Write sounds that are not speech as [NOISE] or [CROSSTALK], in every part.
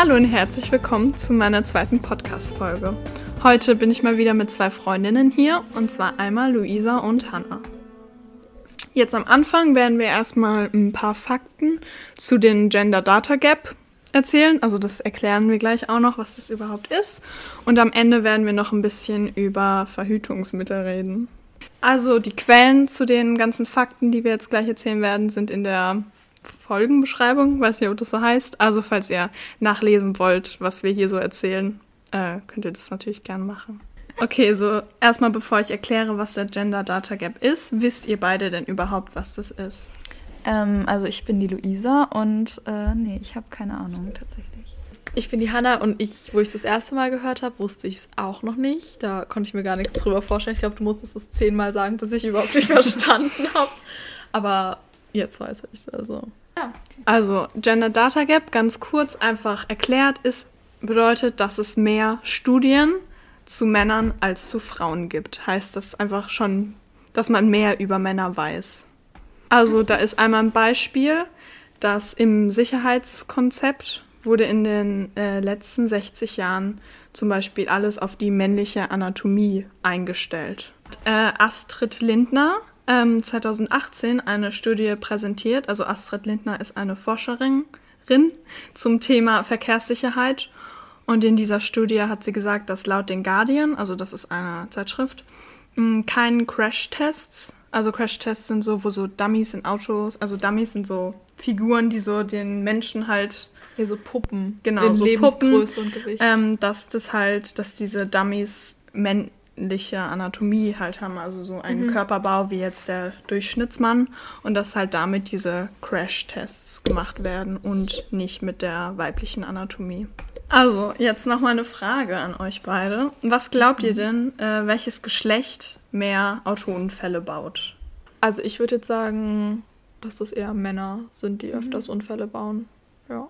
Hallo und herzlich willkommen zu meiner zweiten Podcast-Folge. Heute bin ich mal wieder mit zwei Freundinnen hier und zwar einmal Luisa und Hannah. Jetzt am Anfang werden wir erstmal ein paar Fakten zu den Gender Data Gap erzählen. Also das erklären wir gleich auch noch, was das überhaupt ist. Und am Ende werden wir noch ein bisschen über Verhütungsmittel reden. Also die Quellen zu den ganzen Fakten, die wir jetzt gleich erzählen werden, sind in der Folgenbeschreibung. Weiß nicht, ob das so heißt. Also falls ihr nachlesen wollt, was wir hier so erzählen, äh, könnt ihr das natürlich gern machen. Okay, so erstmal bevor ich erkläre, was der Gender Data Gap ist, wisst ihr beide denn überhaupt, was das ist? Ähm, also ich bin die Luisa und äh, nee, ich habe keine Ahnung tatsächlich. Ich bin die Hanna und ich, wo ich das erste Mal gehört habe, wusste ich es auch noch nicht. Da konnte ich mir gar nichts drüber vorstellen. Ich glaube, du musstest es zehnmal sagen, bis ich überhaupt nicht [LAUGHS] verstanden habe. Aber jetzt weiß ich es also. Ja. Also Gender Data Gap, ganz kurz einfach erklärt, ist, bedeutet, dass es mehr Studien zu Männern als zu Frauen gibt. Heißt das einfach schon, dass man mehr über Männer weiß. Also da ist einmal ein Beispiel, dass im Sicherheitskonzept wurde in den äh, letzten 60 Jahren zum Beispiel alles auf die männliche Anatomie eingestellt. Äh, Astrid Lindner ähm, 2018 eine Studie präsentiert. Also Astrid Lindner ist eine Forscherin zum Thema Verkehrssicherheit. Und in dieser Studie hat sie gesagt, dass laut den Guardian, also das ist eine Zeitschrift, keinen Crash-Tests also Crash-Tests sind so, wo so Dummies in Autos, also Dummies sind so Figuren, die so den Menschen halt. Ja, so Puppen. Genau, in so Puppen, und Gewicht. Ähm, dass das halt, dass diese Dummies männliche Anatomie halt haben, also so einen mhm. Körperbau wie jetzt der Durchschnittsmann und dass halt damit diese Crash-Tests gemacht werden und nicht mit der weiblichen Anatomie. Also, jetzt noch mal eine Frage an euch beide. Was glaubt ihr denn, äh, welches Geschlecht mehr Autounfälle baut? Also, ich würde jetzt sagen, dass das eher Männer sind, die mhm. öfters Unfälle bauen. Ja.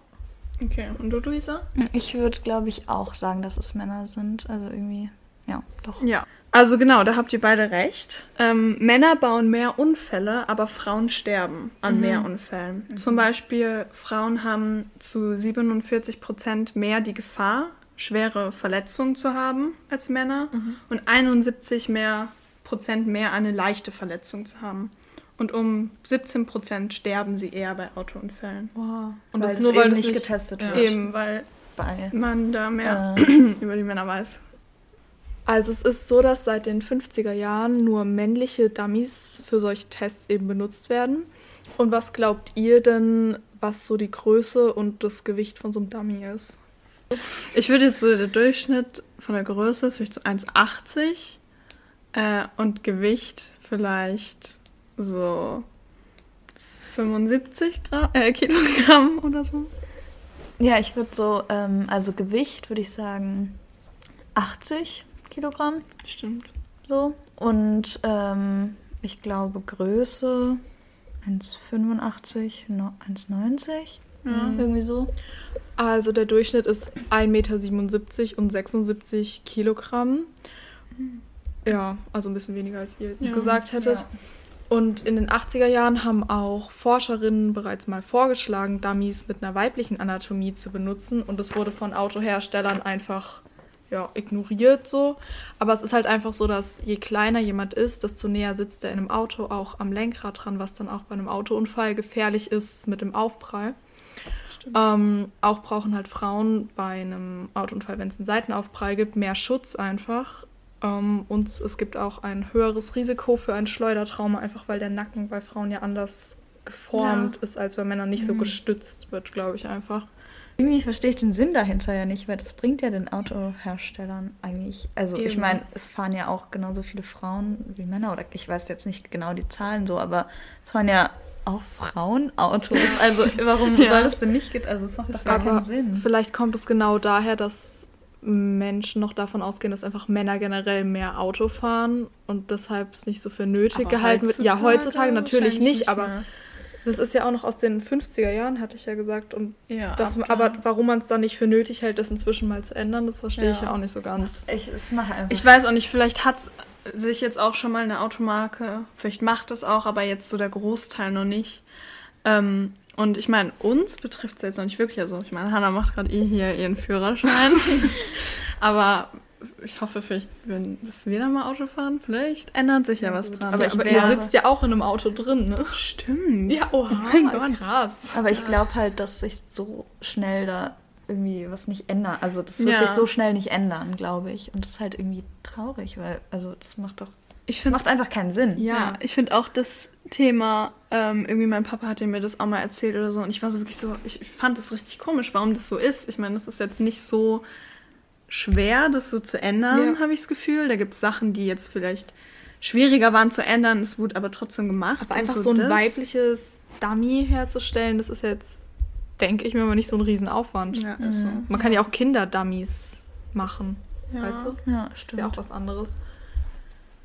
Okay, und du, Luisa? Ich würde, glaube ich, auch sagen, dass es Männer sind. Also irgendwie, ja, doch. Ja, also genau, da habt ihr beide recht. Ähm, Männer bauen mehr Unfälle, aber Frauen sterben an mhm. mehr Unfällen. Mhm. Zum Beispiel Frauen haben zu 47 Prozent mehr die Gefahr, schwere Verletzungen zu haben als Männer mhm. und 71 mehr Prozent mehr eine leichte Verletzung zu haben. Und um 17 Prozent sterben sie eher bei Autounfällen. Wow. Und weil das nur, weil das nicht getestet wird. Eben, weil bei. man da mehr äh. [CLEARS THROAT] über die Männer weiß. Also es ist so, dass seit den 50er Jahren nur männliche Dummies für solche Tests eben benutzt werden. Und was glaubt ihr denn, was so die Größe und das Gewicht von so einem Dummy ist? Ich würde jetzt so der Durchschnitt von der Größe ist vielleicht so 1,80 äh, und Gewicht vielleicht so 75 Gramm, äh, Kilogramm oder so. Ja, ich würde so, ähm, also Gewicht würde ich sagen 80 Kilogramm. Stimmt. So. Und ähm, ich glaube Größe 1,85, 1,90. Ja. Irgendwie so. Also der Durchschnitt ist 1,77 Meter und 76 Kilogramm. Ja, also ein bisschen weniger als ihr jetzt ja. gesagt hättet. Ja. Und in den 80er Jahren haben auch Forscherinnen bereits mal vorgeschlagen, Dummies mit einer weiblichen Anatomie zu benutzen. Und es wurde von Autoherstellern einfach ja, ignoriert so. Aber es ist halt einfach so, dass je kleiner jemand ist, desto näher sitzt er in einem Auto auch am Lenkrad dran, was dann auch bei einem Autounfall gefährlich ist mit dem Aufprall. Ähm, auch brauchen halt Frauen bei einem Autounfall, wenn es einen Seitenaufprall gibt, mehr Schutz einfach. Ähm, und es gibt auch ein höheres Risiko für ein Schleudertrauma, einfach weil der Nacken bei Frauen ja anders geformt ja. ist, als bei Männern nicht mhm. so gestützt wird, glaube ich einfach. Irgendwie verstehe ich den Sinn dahinter ja nicht, weil das bringt ja den Autoherstellern eigentlich. Also Eben. ich meine, es fahren ja auch genauso viele Frauen wie Männer oder ich weiß jetzt nicht genau die Zahlen so, aber es fahren ja auch Frauenautos. [LAUGHS] Also warum ja. soll das denn nicht gehen? Also es macht doch gar keinen Sinn. Vielleicht kommt es genau daher, dass Menschen noch davon ausgehen, dass einfach Männer generell mehr Auto fahren und deshalb es nicht so für nötig aber gehalten wird. Ja, heutzutage natürlich nicht, aber mehr. Das ist ja auch noch aus den 50er Jahren, hatte ich ja gesagt. Und ja, das, aber warum man es dann nicht für nötig hält, das inzwischen mal zu ändern, das verstehe ja, ich ja auch nicht so ganz. Ich, ich weiß auch nicht, vielleicht hat sich jetzt auch schon mal eine Automarke, vielleicht macht es auch, aber jetzt so der Großteil noch nicht, ähm, Und ich meine, uns betrifft es jetzt noch nicht wirklich. Also ich meine, Hannah macht gerade eh hier ihren Führerschein. [LAUGHS] aber ich hoffe, vielleicht, wenn müssen wir dann mal Auto fahren, vielleicht ändert sich ja, ja was dran. Aber, aber ihr sitzt ja auch in einem Auto drin, ne? Stimmt. Ja, oh mein Gott. Krass. Aber ich glaube halt, dass sich so schnell da irgendwie was nicht ändern. Also das wird ja. sich so schnell nicht ändern, glaube ich. Und das ist halt irgendwie traurig, weil, also das macht doch. Ich macht einfach keinen Sinn. Ja, ja. ich finde auch das Thema, ähm, irgendwie mein Papa hatte mir das auch mal erzählt oder so. Und ich war so wirklich so, ich fand das richtig komisch, warum das so ist. Ich meine, das ist jetzt nicht so schwer, das so zu ändern, ja. habe ich das Gefühl. Da gibt es Sachen, die jetzt vielleicht schwieriger waren zu ändern. Es wurde aber trotzdem gemacht. Aber einfach so, so ein das. weibliches Dummy herzustellen, das ist jetzt, denke ich mir mal, nicht so ein Riesenaufwand. Ja, mhm. so. Man kann ja auch Kinder-Dummies machen. Ja. Weißt du? Ja, stimmt. Ist ja auch was anderes.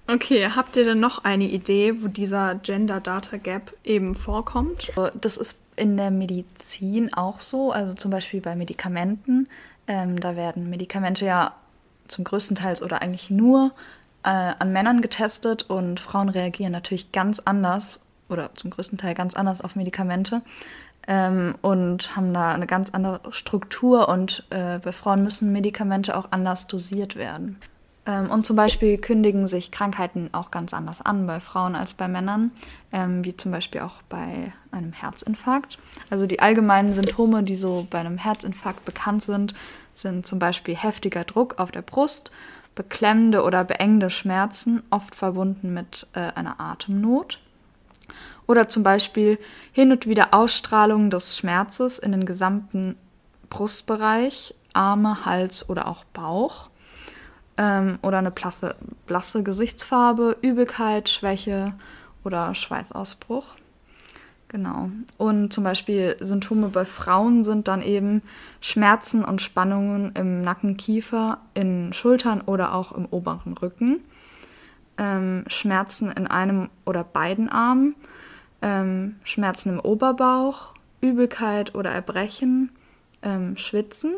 Okay, habt ihr denn noch eine Idee, wo dieser Gender Data Gap eben vorkommt? Das ist in der Medizin auch so, also zum Beispiel bei Medikamenten. Ähm, da werden Medikamente ja zum größten Teil oder eigentlich nur äh, an Männern getestet und Frauen reagieren natürlich ganz anders oder zum größten Teil ganz anders auf Medikamente ähm, und haben da eine ganz andere Struktur und äh, bei Frauen müssen Medikamente auch anders dosiert werden. Ähm, und zum Beispiel kündigen sich Krankheiten auch ganz anders an bei Frauen als bei Männern, ähm, wie zum Beispiel auch bei einem Herzinfarkt. Also die allgemeinen Symptome, die so bei einem Herzinfarkt bekannt sind, sind zum Beispiel heftiger Druck auf der Brust, beklemmende oder beengende Schmerzen, oft verbunden mit äh, einer Atemnot. Oder zum Beispiel hin und wieder Ausstrahlung des Schmerzes in den gesamten Brustbereich, Arme, Hals oder auch Bauch ähm, oder eine blasse, blasse Gesichtsfarbe, Übelkeit, Schwäche oder Schweißausbruch. Genau. Und zum Beispiel Symptome bei Frauen sind dann eben Schmerzen und Spannungen im Nacken, Kiefer, in Schultern oder auch im oberen Rücken. Ähm, Schmerzen in einem oder beiden Armen, ähm, Schmerzen im Oberbauch, Übelkeit oder Erbrechen, ähm, Schwitzen,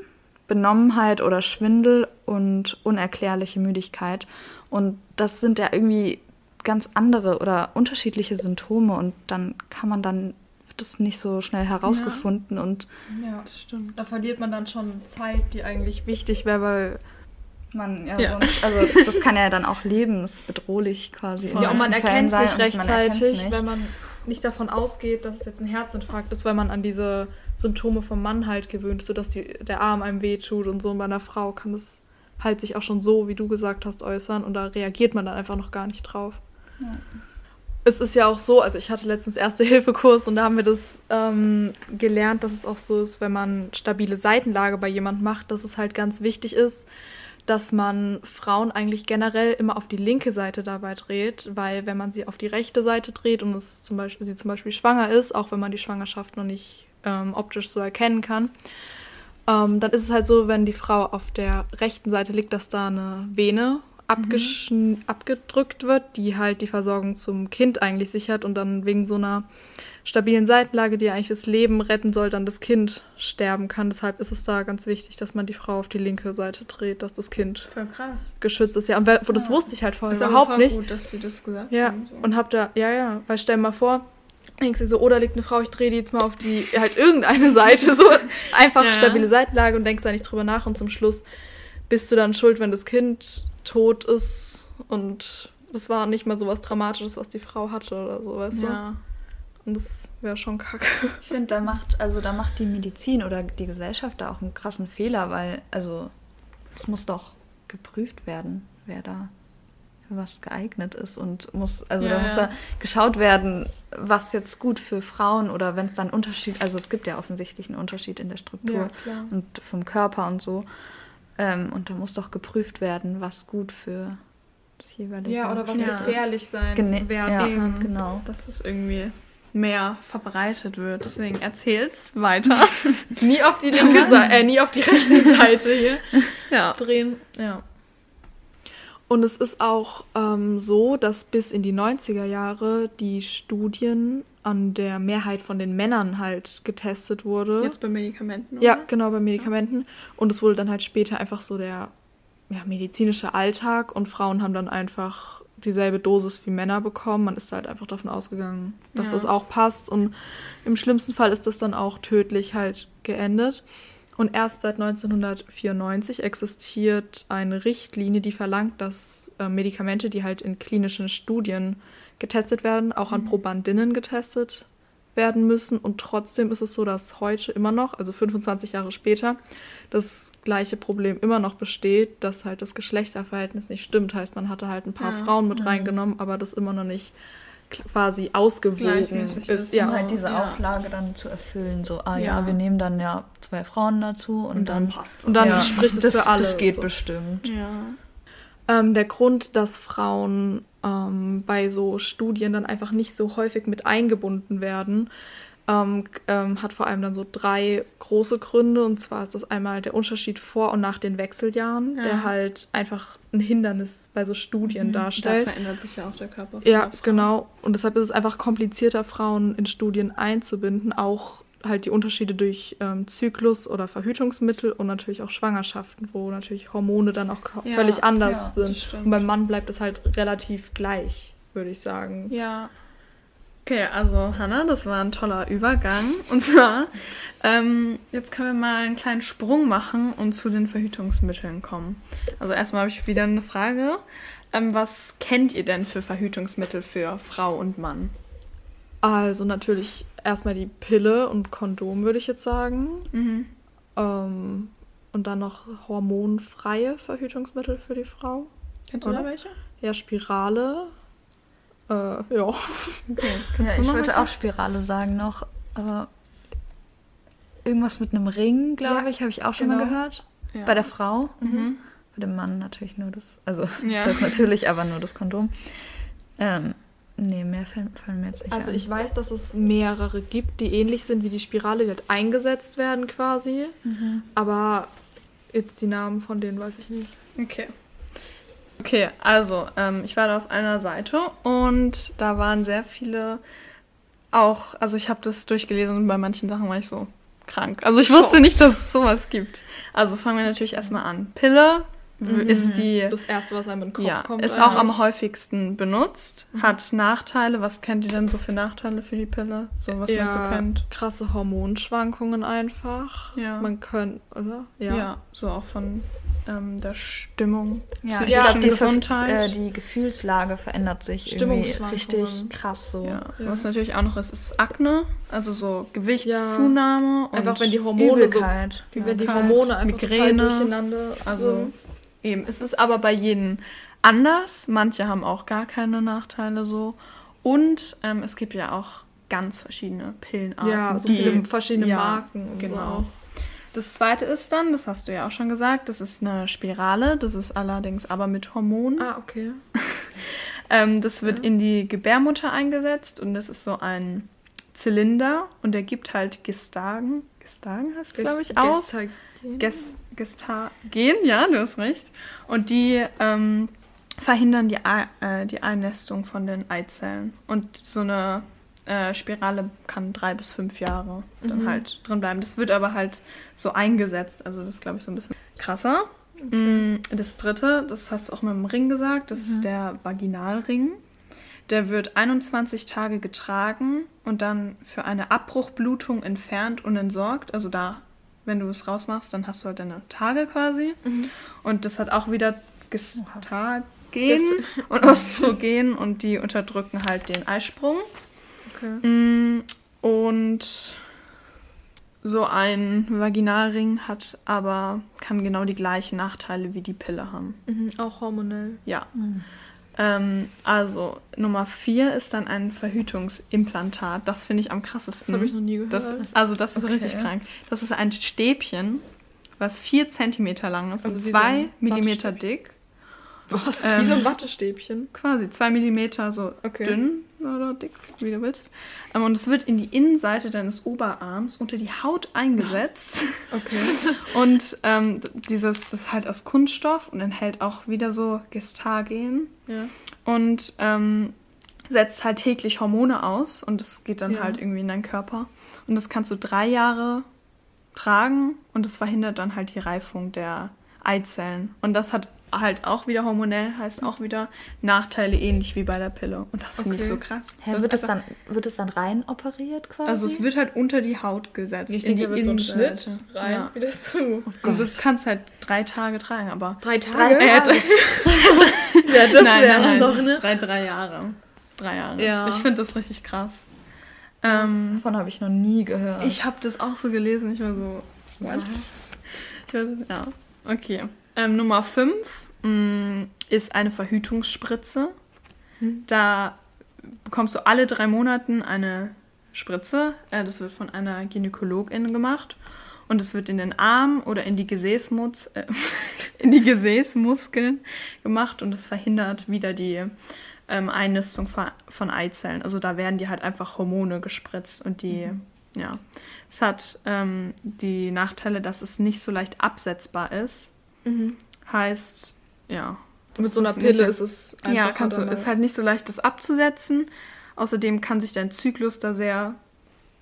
Benommenheit oder Schwindel und unerklärliche Müdigkeit. Und das sind ja irgendwie ganz andere oder unterschiedliche Symptome und dann kann man dann wird das nicht so schnell herausgefunden ja. und ja, das stimmt. Da verliert man dann schon Zeit, die eigentlich wichtig wäre, weil man ja, ja. Sonst, also [LAUGHS] das kann ja dann auch lebensbedrohlich quasi. Ja, und man erkennt es nicht rechtzeitig, nicht. wenn man nicht davon ausgeht, dass es jetzt ein Herzinfarkt ist, weil man an diese Symptome vom Mann halt gewöhnt ist, sodass die, der Arm einem wehtut und so. Und bei einer Frau kann das halt sich auch schon so, wie du gesagt hast, äußern und da reagiert man dann einfach noch gar nicht drauf. Ja. Es ist ja auch so, also ich hatte letztens Erste-Hilfe-Kurs [LAUGHS] und da haben wir das ähm, gelernt, dass es auch so ist, wenn man stabile Seitenlage bei jemand macht, dass es halt ganz wichtig ist, dass man Frauen eigentlich generell immer auf die linke Seite dabei dreht, weil wenn man sie auf die rechte Seite dreht und es zum Beispiel, sie zum Beispiel schwanger ist, auch wenn man die Schwangerschaft noch nicht ähm, optisch so erkennen kann, ähm, dann ist es halt so, wenn die Frau auf der rechten Seite liegt, dass da eine Vene mhm. abgedrückt wird, die halt die Versorgung zum Kind eigentlich sichert und dann wegen so einer stabilen Seitenlage, die eigentlich das Leben retten soll, dann das Kind sterben kann. Deshalb ist es da ganz wichtig, dass man die Frau auf die linke Seite dreht, dass das Kind geschützt ist. Ja, und wo das wusste ich halt vorher ist überhaupt aber nicht. Gut, dass sie das gesagt ja, haben. So. und hab da, ja, ja, weil stell mal vor, denkst du so, oder liegt eine Frau, ich drehe die jetzt mal auf die, halt irgendeine Seite, so [LAUGHS] einfach ja. stabile Seitenlage und denkst da nicht drüber nach und zum Schluss bist du dann schuld, wenn das Kind tot ist und das war nicht mal so was Dramatisches, was die Frau hatte oder so, weißt ja. du? Und das wäre schon kacke. Ich finde, da macht, also da macht die Medizin oder die Gesellschaft da auch einen krassen Fehler, weil, also, es muss doch geprüft werden, wer da für was geeignet ist und muss, also ja, da muss ja. da geschaut werden, was jetzt gut für Frauen oder wenn es dann Unterschied, also es gibt ja offensichtlich einen Unterschied in der Struktur ja, und vom Körper und so. Ähm, und da muss doch geprüft werden, was gut für das jeweilige Ja, oder was gefährlich sein Gene werden kann. Genau. Das ist irgendwie mehr verbreitet wird. Deswegen erzähl's weiter. [LAUGHS] nie auf die [LAUGHS] linke Seite, äh, nie auf die rechte Seite hier [LAUGHS] ja. drehen. Ja. Und es ist auch ähm, so, dass bis in die 90er Jahre die Studien an der Mehrheit von den Männern halt getestet wurde. Jetzt bei Medikamenten, oder? Ja, genau, bei Medikamenten. Und es wurde dann halt später einfach so der ja, medizinische Alltag und Frauen haben dann einfach dieselbe Dosis wie Männer bekommen. Man ist halt einfach davon ausgegangen, dass ja. das auch passt. Und im schlimmsten Fall ist das dann auch tödlich halt geendet. Und erst seit 1994 existiert eine Richtlinie, die verlangt, dass äh, Medikamente, die halt in klinischen Studien getestet werden, auch an mhm. Probandinnen getestet werden müssen. Und trotzdem ist es so, dass heute immer noch, also 25 Jahre später, das gleiche Problem immer noch besteht, dass halt das Geschlechterverhältnis nicht stimmt. Heißt, man hatte halt ein paar ja. Frauen mit mhm. reingenommen, aber das immer noch nicht quasi ausgewogen ist. ist. Ja, halt diese ja. Auflage dann zu erfüllen, so, ah ja. ja. wir nehmen dann ja zwei Frauen dazu und, und dann, dann, passt es. Und dann spricht es für alle. Das geht so. bestimmt. Ja. Ähm, der Grund, dass Frauen ähm, bei so Studien dann einfach nicht so häufig mit eingebunden werden, ähm, ähm, hat vor allem dann so drei große Gründe. Und zwar ist das einmal der Unterschied vor und nach den Wechseljahren, ja. der halt einfach ein Hindernis bei so Studien mhm. darstellt. Da verändert sich ja auch der Körper. Ja, genau. Und deshalb ist es einfach komplizierter, Frauen in Studien einzubinden, auch halt die Unterschiede durch ähm, Zyklus oder Verhütungsmittel und natürlich auch Schwangerschaften, wo natürlich Hormone dann auch ja, völlig anders ja, sind. Und beim Mann bleibt es halt relativ gleich, würde ich sagen. Ja. Okay, also Hanna, das war ein toller Übergang. Und zwar, ähm, jetzt können wir mal einen kleinen Sprung machen und zu den Verhütungsmitteln kommen. Also erstmal habe ich wieder eine Frage. Ähm, was kennt ihr denn für Verhütungsmittel für Frau und Mann? Also natürlich erstmal die Pille und Kondom, würde ich jetzt sagen. Mhm. Ähm, und dann noch hormonfreie Verhütungsmittel für die Frau. Kennst Oder? du da welche? Ja, Spirale. Äh, ja. Okay. [LAUGHS] ja ich wollte welche? auch Spirale sagen noch, aber irgendwas mit einem Ring, glaube ja, ich, habe ich auch schon genau. mal gehört. Ja. Bei der Frau. Mhm. Bei dem Mann natürlich nur das, also ja. das [LAUGHS] natürlich, aber nur das Kondom. Ähm, Nee, mehr fallen, fallen mir jetzt nicht Also an. ich weiß, dass es mehrere gibt, die ähnlich sind wie die Spirale, die halt eingesetzt werden quasi. Mhm. Aber jetzt die Namen von denen weiß ich nicht. Okay. Okay, also ähm, ich war da auf einer Seite und da waren sehr viele auch, also ich habe das durchgelesen und bei manchen Sachen war ich so krank. Also ich wusste nicht, dass es sowas gibt. Also fangen wir natürlich erstmal an. Pille, mhm. ist die. Das erste, was einem in den Kopf ja, kommt. Ist eigentlich. auch am häufigsten benutzt, mhm. hat Nachteile. Was kennt ihr denn so für Nachteile für die Pille? So was ja, man so kennt. Krasse Hormonschwankungen einfach. Ja. Man könnte, oder? Ja. ja, so auch von ähm, der Stimmung, ja, glaube, die Gesundheit. Äh, die Gefühlslage verändert sich irgendwie richtig krass so. Ja. Ja. Was natürlich auch noch ist, ist Akne, also so Gewichtszunahme und einfach wenn die Hormone Übelkeit. so, wenn die Hormone einfach Migräne, durcheinander, also so. Eben, es ist aber bei jedem anders. Manche haben auch gar keine Nachteile so. Und ähm, es gibt ja auch ganz verschiedene Pillenarten. Ja, so die, viele verschiedene ja, Marken. Und genau. So. Das zweite ist dann, das hast du ja auch schon gesagt, das ist eine Spirale. Das ist allerdings aber mit Hormonen. Ah, okay. [LAUGHS] ähm, das wird ja. in die Gebärmutter eingesetzt und das ist so ein Zylinder und der gibt halt Gestagen. Gestagen heißt es, glaube ich, aus. Gestagen. Ges Gestagen, ja, du hast recht. Und die ähm, verhindern die, äh, die Einnästung von den Eizellen. Und so eine äh, Spirale kann drei bis fünf Jahre dann mhm. halt drin bleiben. Das wird aber halt so eingesetzt. Also das ist, glaube ich, so ein bisschen krasser. Okay. Mm, das dritte, das hast du auch mit dem Ring gesagt, das mhm. ist der Vaginalring. Der wird 21 Tage getragen und dann für eine Abbruchblutung entfernt und entsorgt. Also da wenn du es rausmachst, dann hast du halt deine Tage quasi. Mhm. Und das hat auch wieder Gestagen [LAUGHS] und Östrogen und die unterdrücken halt den Eisprung. Okay. Mm, und so ein Vaginalring hat aber, kann genau die gleichen Nachteile wie die Pille haben. Mhm, auch hormonell. Ja. Mhm. Ähm, also Nummer vier ist dann ein Verhütungsimplantat. Das finde ich am krassesten. Das habe ich noch nie gehört. Das, also das ist okay. richtig krank. Das ist ein Stäbchen, was vier Zentimeter lang ist also und zwei so Millimeter dick. Was? Ähm, wie so ein Wattestäbchen? Quasi, zwei Millimeter so okay. dünn oder dick, wie du willst. Ähm, und es wird in die Innenseite deines Oberarms unter die Haut eingesetzt. Okay. [LAUGHS] und ähm, dieses, das ist halt aus Kunststoff und enthält auch wieder so Gestagen. Ja. Und ähm, setzt halt täglich Hormone aus und das geht dann ja. halt irgendwie in deinen Körper. Und das kannst du drei Jahre tragen und das verhindert dann halt die Reifung der Eizellen. Und das hat halt auch wieder hormonell, heißt auch wieder Nachteile ähnlich wie bei der Pille. Und das finde ich Okay. so krass. Hä, Das wird, es dann, wird es dann rein operiert quasi? also es wird halt unter die Haut gesetzt. Ich in denke, die wird so. Schnitt rein, Ja. wieder zu. Und das kannst halt drei Tage tragen, aber. Drei Drei Tage? Äh, [LAUGHS] Tage. Ja, das nein, wäre doch, ne? Drei, drei Jahre. Drei Jahre. Ja. Ich finde das richtig krass. Ähm, Davon habe ich noch nie gehört. ich habe das auch so gelesen. Ich war so, what? Ich weiß, nicht, ja. Okay. Ähm, Nummer 5 ist eine Verhütungsspritze. Da bekommst du alle drei Monaten eine Spritze. Äh, das wird von einer Gynäkologin gemacht. Und es wird in den Arm oder in die, Gesäßmus äh, [LAUGHS] in die Gesäßmuskeln gemacht und es verhindert wieder die ähm, Einnistung von, von Eizellen. Also da werden die halt einfach Hormone gespritzt und die, ja. Es hat ähm, die Nachteile, dass es nicht so leicht absetzbar ist. Heißt, ja. Mit so einer Pille ist es einfach ja, kannst du, ist mal halt nicht so leicht, das abzusetzen. Außerdem kann sich dein Zyklus da sehr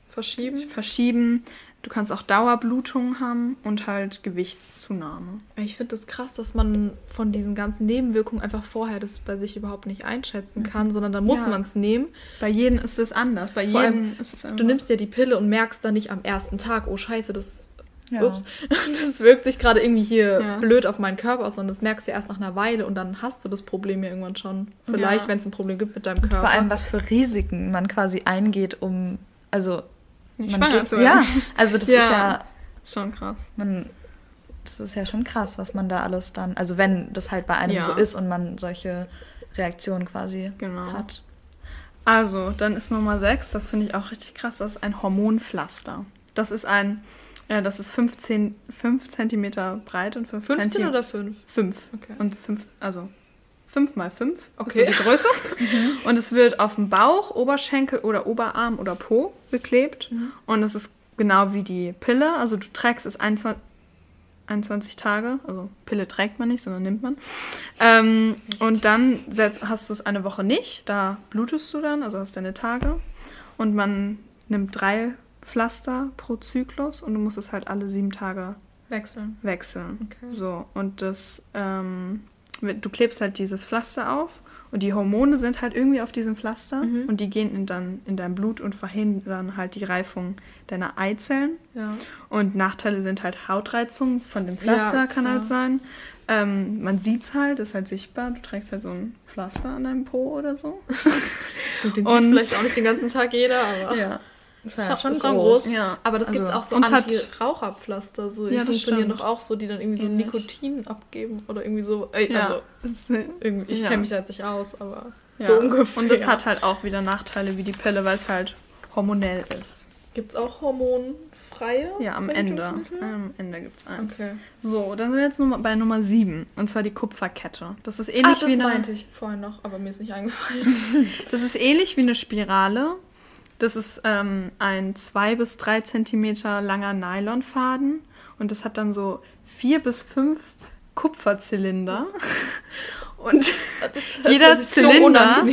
verschieben. verschieben. Du kannst auch Dauerblutungen haben und halt Gewichtszunahme. Ich finde das krass, dass man von diesen ganzen Nebenwirkungen einfach vorher das bei sich überhaupt nicht einschätzen kann, sondern dann muss Ja. man es nehmen. Bei jedem ist es anders. Bei Vor jedem allem, ist es einfach. Du nimmst dir die Pille und merkst dann nicht am ersten Tag, oh scheiße, das, Ja. ups, [LAUGHS] das wirkt sich gerade irgendwie hier Ja. blöd auf meinen Körper aus, sondern das merkst du erst nach einer Weile und dann hast du das Problem ja irgendwann schon. Vielleicht, Ja. wenn es ein Problem gibt mit deinem Körper. Vor allem, was für Risiken man quasi eingeht, um. Also. Nicht man schwanger zu werden. ja, also das [LAUGHS] ist ja. Schon krass. Man, das ist ja schon krass, was man da alles dann. Also, wenn das halt bei einem so ist und man solche Reaktionen quasi Genau. hat. Also, dann ist Nummer 6, das finde ich auch richtig krass, das ist ein Hormonpflaster. Das ist ein, ja, das ist 15, 5 cm breit und 5 15 cm. oder 5? 5. Okay. Und 5, also 5 mal 5 Okay. ist so die Größe. [LAUGHS] Und es wird auf dem Bauch, Oberschenkel oder Oberarm oder Po geklebt. Und es ist genau wie die Pille. Also du trägst es 21, 21 Tage. Also Pille trägt man nicht, sondern nimmt man. Ähm, und dann setz, hast du es eine Woche nicht. Da blutest du dann, also hast deine Tage. Und man nimmt drei Pflaster pro Zyklus und du musst es halt alle sieben Tage Wechseln. wechseln. Okay. So, und das, ähm, du klebst halt dieses Pflaster auf und die Hormone sind halt irgendwie auf diesem Pflaster Mhm. und die gehen in, dann in dein Blut und verhindern halt die Reifung deiner Eizellen. Ja. Und Nachteile sind halt Hautreizung von dem Pflaster Ja, kann halt sein. Ähm, man sieht's halt, ist halt sichtbar. Du trägst halt so ein Pflaster an deinem Po oder so. [LAUGHS] Gut, den Und- sieht vielleicht auch nicht den ganzen Tag jeder, aber. ja. Das Schon, ja schon groß. Ja. Aber das gibt Also, auch so Anti-Raucherpflaster. So, die Ja, das funktionieren doch auch so, die dann irgendwie so Ähnlich. Nikotin abgeben oder irgendwie so. Äh, Ja. Also, Das- irgendwie, ich Ja. kenne mich da jetzt nicht aus, aber ja. so ungefähr. Und das hat halt auch wieder Nachteile wie die Pille, weil es halt hormonell ist. Gibt es auch hormonfreie? Ja, am Ende. Am Ende gibt's eins. Okay. So, dann sind wir jetzt bei Nummer 7. Und zwar die Kupferkette. Das ist Ah, ähnlich das wie eine, meinte ich vorhin noch, aber mir ist nicht eingefallen. [LAUGHS] Das ist ähnlich wie eine Spirale. Das ist ähm, ein 2 bis 3 Zentimeter langer Nylonfaden. Und das hat dann so vier bis fünf Kupferzylinder. [LAUGHS] Und jeder so Zylinder,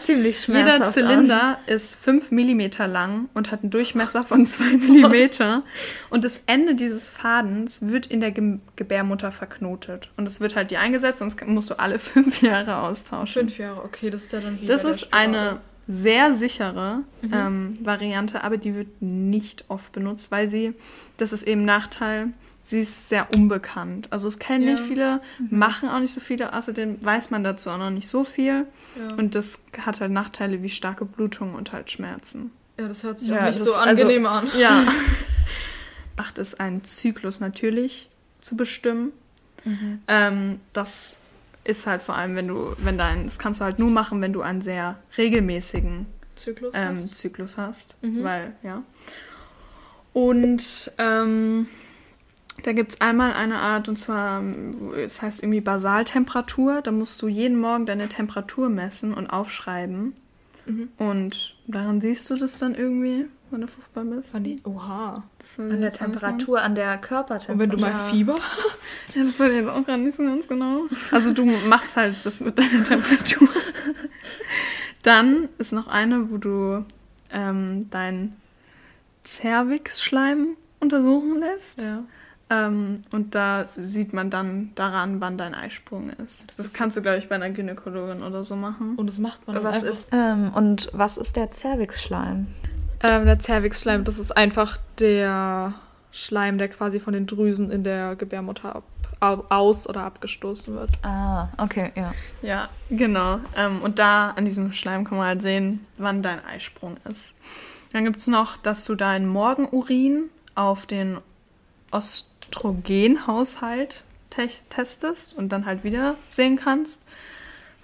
ziemlich jeder schmerzhaft an. Zylinder ist 5 mm lang und hat einen Durchmesser von 2 [LAUGHS] mm. Und das Ende dieses Fadens wird in der Ge Gebärmutter verknotet. Und es wird halt dir eingesetzt und das musst du alle [LAUGHS] fünf Jahre austauschen. Fünf Jahre, okay, das ist ja dann wie Das ist eine sehr sichere Mhm. ähm, Variante, aber die wird nicht oft benutzt, weil sie, das ist eben Nachteil, sie ist sehr unbekannt. Also es kennen nicht Ja. Mhm. viele, machen auch nicht so viele, außerdem weiß man dazu auch noch nicht so viel. Ja. Und das hat halt Nachteile wie starke Blutung und halt Schmerzen. Ja, das hört sich Ja, auch nicht so also- angenehm an. Ja. [LAUGHS] Macht es einen Zyklus natürlich zu bestimmen. Mhm. Ähm, das ist halt vor allem, wenn du, wenn dein, das kannst du halt nur machen, wenn du einen sehr regelmäßigen Zyklus. ähm, hast? Zyklus hast. Mhm. Weil, ja. Und ähm, da gibt es einmal eine Art, und zwar, wo- es heißt irgendwie Basaltemperatur. Da musst du jeden Morgen deine Temperatur messen und aufschreiben. Mhm. Und daran siehst du das dann irgendwie, wenn du fruchtbar bist. An die, oha. An der Temperatur, an der Körpertemperatur. Und wenn du mal. Fieber [LAUGHS] Ja, das ich jetzt auch gar nicht so ganz genau. Also du machst halt das mit deiner Temperatur. [LAUGHS] Dann ist noch eine, wo du ähm, dein Cervix-Schleim untersuchen lässt. Ja. Ähm, und da sieht man dann daran, wann dein Eisprung ist. Das, das kannst du, glaube ich, bei einer Gynäkologin oder so machen. Und das macht man was ist, ähm, Und was ist der Zervixschleim? Ähm, der Zervixschleim, das ist einfach der Schleim, der quasi von den Drüsen in der Gebärmutter ab, aus- oder abgestoßen wird. Ah, okay, ja. Ja, genau. Ähm, und da an diesem Schleim kann man halt sehen, wann dein Eisprung ist. Dann gibt es noch, dass du deinen Morgenurin auf den Östrogenhaushalt te testest und dann halt wieder sehen kannst,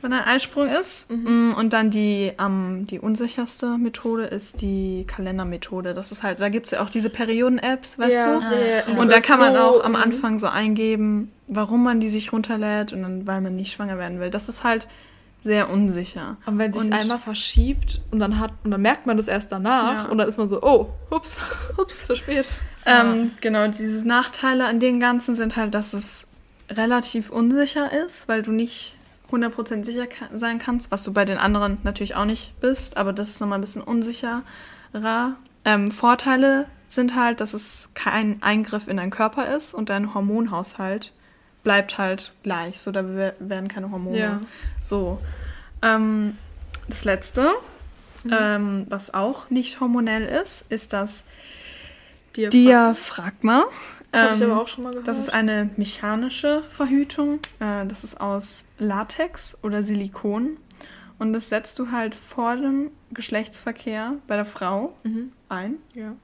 wann ein Eisprung ist. Mhm. Mm, und dann die, ähm, die unsicherste Methode ist die Kalendermethode. Das ist halt, da gibt es ja auch diese Perioden-Apps, weißt ja, du? Ja, ja. Und da kann man auch am Anfang so eingeben, warum man die sich runterlädt und dann, weil man nicht schwanger werden will. Das ist halt sehr unsicher. Und wenn sich es einmal verschiebt und dann hat und dann merkt man das erst danach und dann ist man so, oh, ups, ups, [LAUGHS] zu spät. Ähm. Genau, diese Nachteile an den Ganzen sind halt, dass es relativ unsicher ist, weil du nicht 100% sicher sein kannst, was du bei den anderen natürlich auch nicht bist, aber das ist nochmal ein bisschen unsicherer. Ähm, Vorteile sind halt, dass es kein Eingriff in deinen Körper ist und dein Hormonhaushalt bleibt halt gleich. So, da werden keine Hormone. Ja. So. Ähm, das letzte, mhm. ähm, was auch nicht hormonell ist, ist das Diaphragma. Diaphragma. Das habe ich aber ähm, auch schon mal gehört. Das ist eine mechanische Verhütung. Äh, das ist aus Latex oder Silikon. Und das setzt du halt vor dem Geschlechtsverkehr bei der Frau mhm. ein. Ja.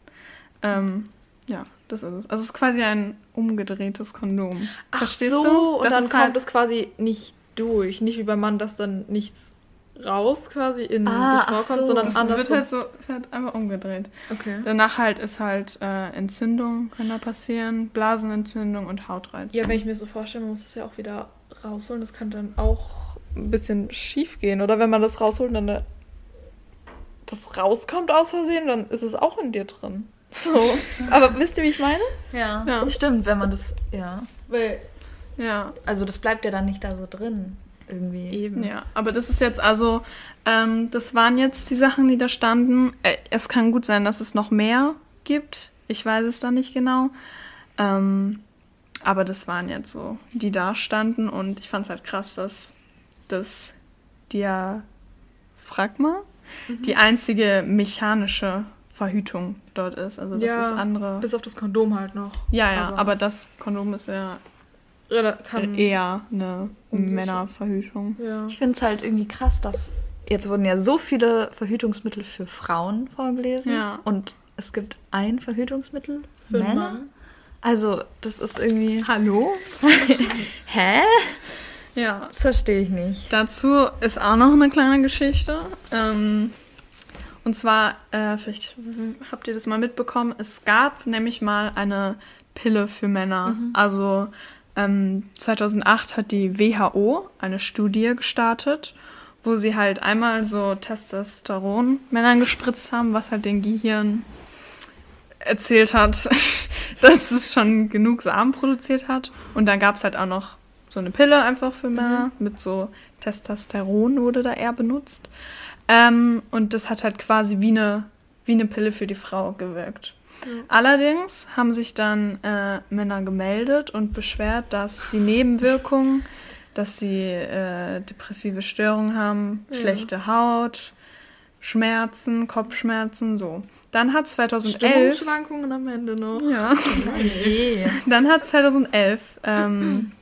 Ähm, ja, das ist es. Also es ist quasi ein umgedrehtes Kondom. Ach Verstehst so, du? und dann kommt halt es quasi nicht durch. Nicht wie beim Mann, dass dann nichts raus quasi in ah, die Frau kommt, so. sondern das anders. wird halt so, ist halt einfach umgedreht. Okay. Danach halt ist halt äh, Entzündung, kann da passieren, Blasenentzündung und Hautreiz. Ja, wenn ich mir so vorstelle, man muss es ja auch wieder rausholen, das könnte dann auch ein bisschen schief gehen. Oder wenn man das rausholt und dann das rauskommt aus Versehen, dann ist es auch in dir drin. [LAUGHS] So. Aber wisst ihr, wie ich meine? Ja. ja. Stimmt, wenn man das, ja. Weil, ja. Also das bleibt ja dann nicht da so drin. Irgendwie. Eben. Ja, aber das ist jetzt also, ähm, das waren jetzt die Sachen, die da standen. Äh, es kann gut sein, dass es noch mehr gibt. Ich weiß es da nicht genau. Ähm, aber das waren jetzt so, die da standen. Und ich fand es halt krass, dass das Diaphragma mhm. die einzige mechanische Verhütung dort ist. Also das ja, ist andere. Bis auf das Kondom halt noch. Ja, ja, aber, aber das Kondom ist ja kann eher eine Männerverhütung. Ja. Ich finde es halt irgendwie krass, dass jetzt wurden ja so viele Verhütungsmittel für Frauen vorgelesen ja. und es gibt ein Verhütungsmittel für, für Männer. Mann. Also, das ist irgendwie. Hallo? [LAUGHS] Hä? Ja. Das verstehe ich nicht. Dazu ist auch noch eine kleine Geschichte. Ähm, und zwar, äh, vielleicht habt ihr das mal mitbekommen, es gab nämlich mal eine Pille für Männer. Mhm. Also ähm, 2008 hat die WHO eine Studie gestartet, wo sie halt einmal so Testosteron Männern gespritzt haben, was halt den Gehirn erzählt hat, [LAUGHS] dass es schon genug Samen produziert hat. Und dann gab es halt auch noch so eine Pille einfach für Männer mhm. mit so Testosteron wurde da eher benutzt. Ähm, und das hat halt quasi wie eine, wie eine Pille für die Frau gewirkt. Allerdings haben sich dann äh, Männer gemeldet und beschwert, dass die Nebenwirkungen, dass sie äh, depressive Störungen haben, ja. schlechte Haut, Schmerzen, Kopfschmerzen, so. Dann hat 2011. Stimmungsschwankungen am Ende noch. Ja. [LAUGHS] Dann hat 2011 ähm,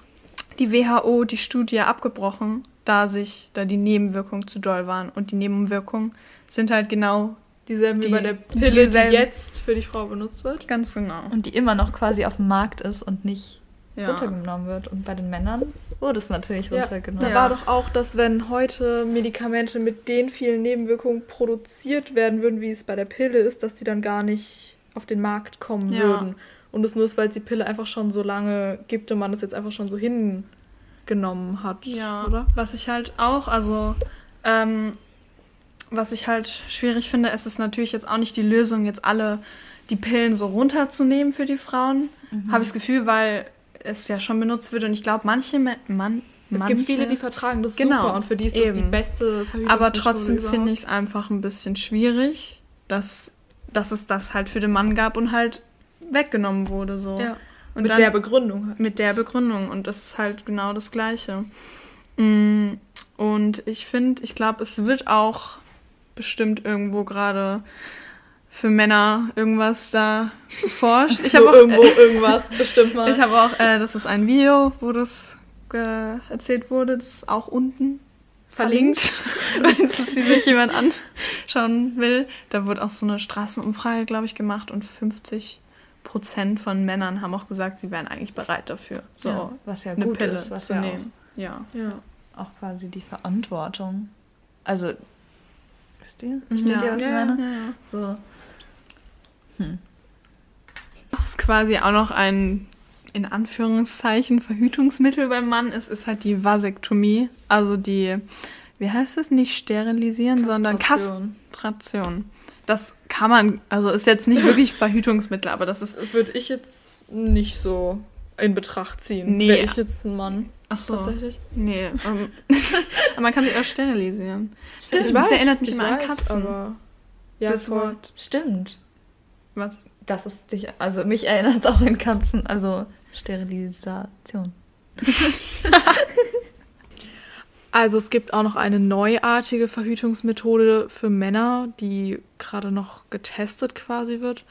die WHO die Studie abgebrochen, da sich, da die Nebenwirkungen zu doll waren. Und die Nebenwirkungen sind halt genau dieselben die, wie bei der Pille, die, die, jetzt für die Frau benutzt wird. Ganz genau. Und die immer noch quasi auf dem Markt ist und nicht ja. runtergenommen wird. Und bei den Männern wurde es natürlich ja, runtergenommen. Da war doch auch, dass wenn heute Medikamente mit den vielen Nebenwirkungen produziert werden würden, wie es bei der Pille ist, dass die dann gar nicht auf den Markt kommen ja. würden. Und das nur ist, weil es die Pille einfach schon so lange gibt und man es jetzt einfach schon so hingenommen hat. Ja, oder? Was ich halt auch, also ähm, was ich halt schwierig finde, ist es natürlich jetzt auch nicht die Lösung, jetzt alle die Pillen so runterzunehmen für die Frauen. Mhm. Habe ich das Gefühl, weil es ja schon benutzt wird und ich glaube, manche, man, es manche, gibt viele, die vertragen das genau, super und für die ist das eben. die beste Aber trotzdem finde ich es einfach ein bisschen schwierig, dass, dass es das halt für den Mann gab und halt weggenommen wurde so. Ja. Und mit dann, der Begründung. Halt. Mit der Begründung. Und das ist halt genau das Gleiche. Mm, und ich finde, ich glaube, es wird auch bestimmt irgendwo gerade für Männer irgendwas da geforscht. [LAUGHS] Ich habe auch irgendwo irgendwas bestimmt mal. [LAUGHS] Ich habe auch, äh, das ist ein Video, wo das äh, erzählt wurde, das ist auch unten verlinkt, [LAUGHS] wenn es sich jemand anschauen will. Da wurde auch so eine Straßenumfrage, glaube ich, gemacht und 50 Prozent von Männern haben auch gesagt, sie wären eigentlich bereit dafür, so Ja, was ja eine gut Pille ist, was zu ja nehmen. Ja. ja. Auch quasi die Verantwortung. Also, wisst ihr? Mhm. Versteht ihr, was ja, ich meine? ja, ja. So. Was quasi auch noch ein in Anführungszeichen Verhütungsmittel beim Mann ist, ist halt die Vasektomie. Also die, wie heißt es, nicht sterilisieren, sondern Kastration. Kastration. Das kann man, also ist jetzt nicht [LAUGHS] wirklich Verhütungsmittel, aber das ist. Würde ich jetzt nicht so in Betracht ziehen. Nee. Wäre ich jetzt ein Mann. Ach so. Tatsächlich. Nee. ähm, [LAUGHS] aber man kann sich auch sterilisieren. Stimmt, das ich erinnert mich ich immer an Katzen. Aber ja, das voll. Wort. Stimmt. Was? Das ist dich, also mich erinnert es auch an Katzen, also Sterilisation. [LAUGHS] Also es gibt auch noch eine neuartige Verhütungsmethode für Männer, die gerade noch getestet quasi wird.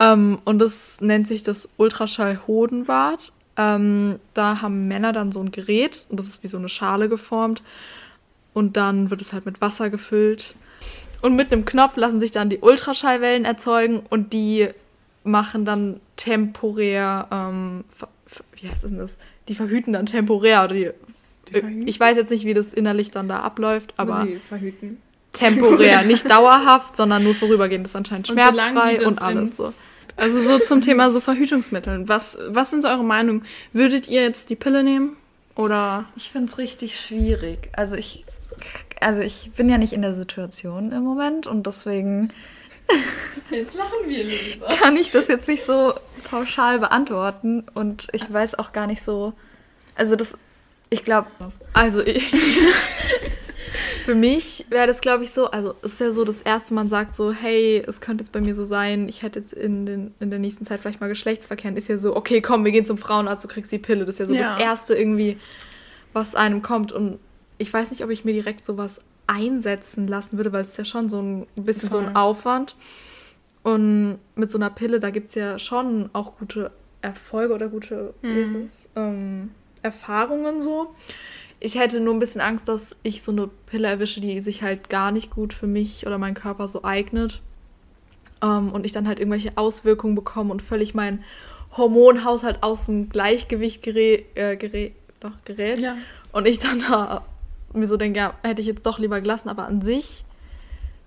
Ähm, und das nennt sich das Ultraschall-Hodenbad. Ähm, da haben Männer dann so ein Gerät und das ist wie so eine Schale geformt. Und dann wird es halt mit Wasser gefüllt. Und mit einem Knopf lassen sich dann die Ultraschallwellen erzeugen und die machen dann temporär, ähm, wie heißt es denn das? Die verhüten dann temporär. Die, verhüten? ich weiß jetzt nicht, wie das innerlich dann da abläuft, aber sie verhüten. temporär, [LAUGHS] nicht dauerhaft, sondern nur vorübergehend. Das ist anscheinend Und schmerzfrei die und, das alles ins- so. Also so zum Thema so Verhütungsmitteln. Was, was sind so eure Meinungen? Würdet ihr jetzt die Pille nehmen? Oder Ich finde es richtig schwierig. Also ich, also ich bin ja nicht in der Situation im Moment und deswegen [LAUGHS] Jetzt lachen wir, Lisa. kann ich das jetzt nicht so pauschal beantworten und ich weiß auch gar nicht so. Also das, ich glaube, Also ich, [LAUGHS] für mich wäre das, glaube ich, so, also es ist ja so das erste, man sagt so, hey, es könnte jetzt bei mir so sein, ich hätte jetzt in, den, in der nächsten Zeit vielleicht mal Geschlechtsverkehr. Und ist ja so, okay, komm, wir gehen zum Frauenarzt, du kriegst die Pille. Das ist ja so Ja. das Erste irgendwie, was einem kommt. Und ich weiß nicht, ob ich mir direkt sowas einsetzen lassen würde, weil es ist ja schon so ein bisschen so ein Voll. Aufwand. Und mit so einer Pille, da gibt es ja schon auch gute Erfolge oder gute Mhm. ähm, Erfahrungen so. Ich hätte nur ein bisschen Angst, dass ich so eine Pille erwische, die sich halt gar nicht gut für mich oder meinen Körper so eignet. Ähm, und ich dann halt irgendwelche Auswirkungen bekomme und völlig mein Hormonhaushalt aus dem Gleichgewicht gerät, äh, gerät, doch, gerät. Ja. Und ich dann da mir so denke, ja, hätte ich jetzt doch lieber gelassen. Aber an sich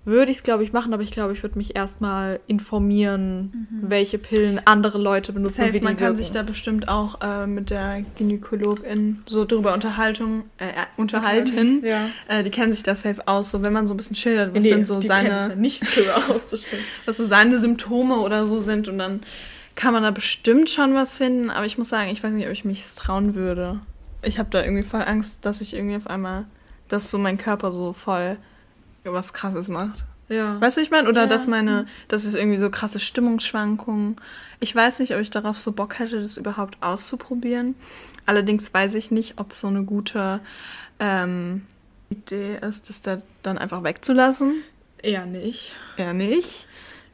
würde ich es, glaube ich, machen. Aber ich glaube, ich würde mich erstmal informieren, welche Pillen andere Leute benutzen wie die man kann wirken. sich da bestimmt auch äh, mit der Gynäkologin so drüber Unterhaltung, äh, äh, unterhalten. Ja. Äh, die kennen sich da safe aus, so wenn man so ein bisschen schildert, was Nee, sind so seine, nicht drüber [LAUGHS] aus, bestimmt. was so seine Symptome oder so sind und dann kann man da bestimmt schon was finden. Aber ich muss sagen, ich weiß nicht, ob ich mich trauen würde. Ich habe da irgendwie voll Angst, dass ich irgendwie auf einmal, dass so mein Körper so voll was Krasses macht. Ja. Weißt du, ich meine? Oder Ja. dass meine, das ist irgendwie so krasse Stimmungsschwankungen. Ich weiß nicht, ob ich darauf so Bock hätte, das überhaupt auszuprobieren. Allerdings weiß ich nicht, ob so eine gute ähm, Idee ist, das da dann einfach wegzulassen. Eher nicht. Eher nicht.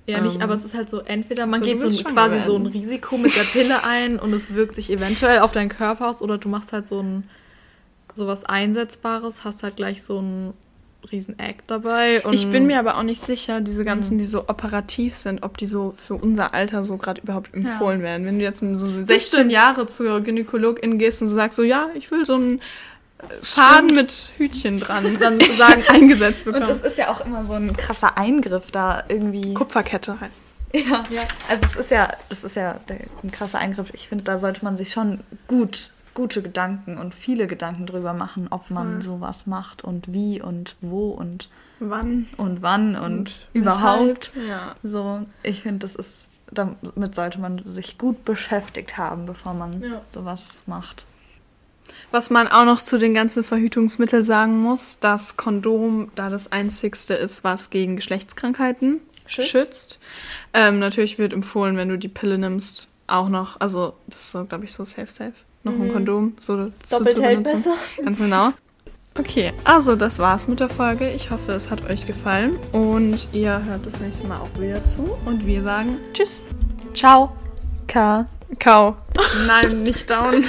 Eher nicht, Ähm, aber es ist halt so, entweder man so, geht so ein- quasi so ein werden. Risiko mit der Pille ein und es wirkt sich eventuell auf deinen Körper aus oder du machst halt so ein sowas Einsetzbares, hast halt gleich so ein riesen Act dabei. Und Ich bin mir aber auch nicht sicher, diese ganzen, die so operativ sind, ob die so für unser Alter so gerade überhaupt empfohlen werden. Wenn du jetzt mit so 16 stimmt. Jahre zur Gynäkologin gehst und so sagst so, ja, ich will so einen äh, Faden mit Hütchen dran, dann sagen [LAUGHS] eingesetzt und bekommen. das ist ja auch immer so ein krasser Eingriff da irgendwie. Kupferkette heißt Ja, also es ist ja, das ist ja ein krasser Eingriff. Ich finde, da sollte man sich schon gut, gute Gedanken und viele Gedanken drüber machen, ob man Voll. sowas macht und wie und wo und Wann und wann und, überhaupt. weshalb? Ja. So, ich finde, das ist, damit sollte man sich gut beschäftigt haben, bevor man Ja. sowas macht. Was man auch noch zu den ganzen Verhütungsmitteln sagen muss, dass Kondom da das einzigste ist, was gegen Geschlechtskrankheiten Schützt. schützt. Ähm, natürlich wird empfohlen, wenn du die Pille nimmst, auch noch, also das ist so, glaube ich, so safe, safe. Noch mhm. ein Kondom, so Doppelt zu, hält besser. Ganz genau. Okay, also das war's mit der Folge. Ich hoffe, es hat euch gefallen und ihr hört das nächste Mal auch wieder zu. Und wir sagen Tschüss. Ciao. K. Kau. [LAUGHS] Nein, nicht down.